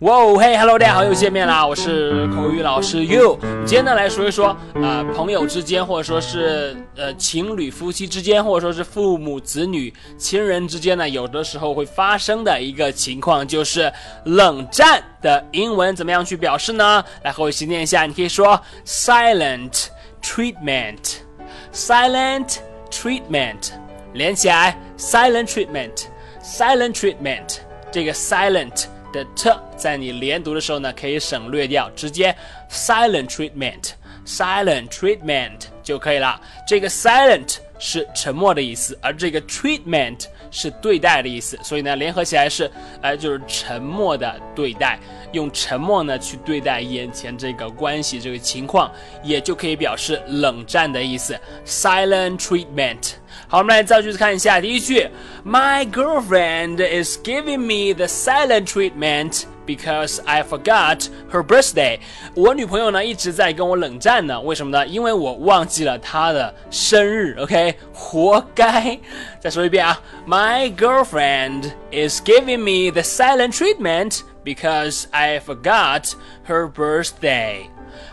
哇哦，嘿，Hello，大家好，又见面啦！我是口语老师 You。今天呢，来说一说，呃，朋友之间，或者说是呃情侣、夫妻之间，或者说是父母子女、亲人之间呢，有的时候会发生的一个情况，就是冷战的英文怎么样去表示呢？来和我一起念一下，你可以说 silent treatment，silent treatment，连起来，silent treatment，silent treatment，这个 silent。的 t 在你连读的时候呢，可以省略掉，直接 silent treatment，silent treatment 就可以了。这个 silent 是沉默的意思，而这个 treatment 是对待的意思，所以呢，联合起来是，哎，就是沉默的对待，用沉默呢去对待眼前这个关系这个情况，也就可以表示冷战的意思，silent treatment。好，我们来造句子看一下。第一句，My girlfriend is giving me the silent treatment because I forgot her birthday。我女朋友呢一直在跟我冷战呢，为什么呢？因为我忘记了她的生日。OK，活该。再说一遍啊，My girlfriend is giving me the silent treatment because I forgot her birthday。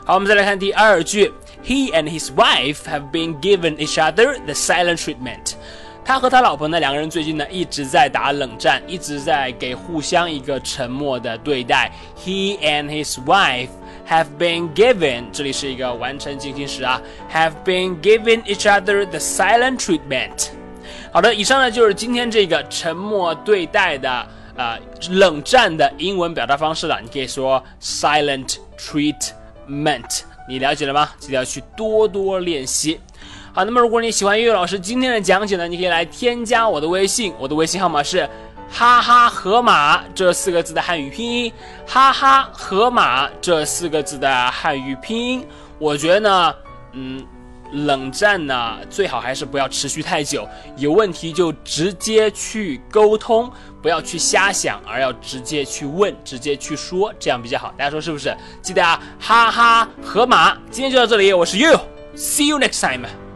好，我们再来看第二句。He and his wife have been given each other the silent treatment。他和他老婆呢，两个人最近呢一直在打冷战，一直在给互相一个沉默的对待。He and his wife have been given，这里是一个完成进行时啊，have been given each other the silent treatment。好的，以上呢就是今天这个沉默对待的 啊冷战的英文表达方式了。你可以说 silent treatment。你了解了吗？记得要去多多练习。好，那么如果你喜欢岳老师今天的讲解呢，你可以来添加我的微信，我的微信号码是哈哈河马这四个字的汉语拼音，哈哈河马这四个字的汉语拼音。我觉得呢，嗯。冷战呢，最好还是不要持续太久，有问题就直接去沟通，不要去瞎想，而要直接去问，直接去说，这样比较好。大家说是不是？记得啊，哈哈，河马，今天就到这里，我是 You，See you next time。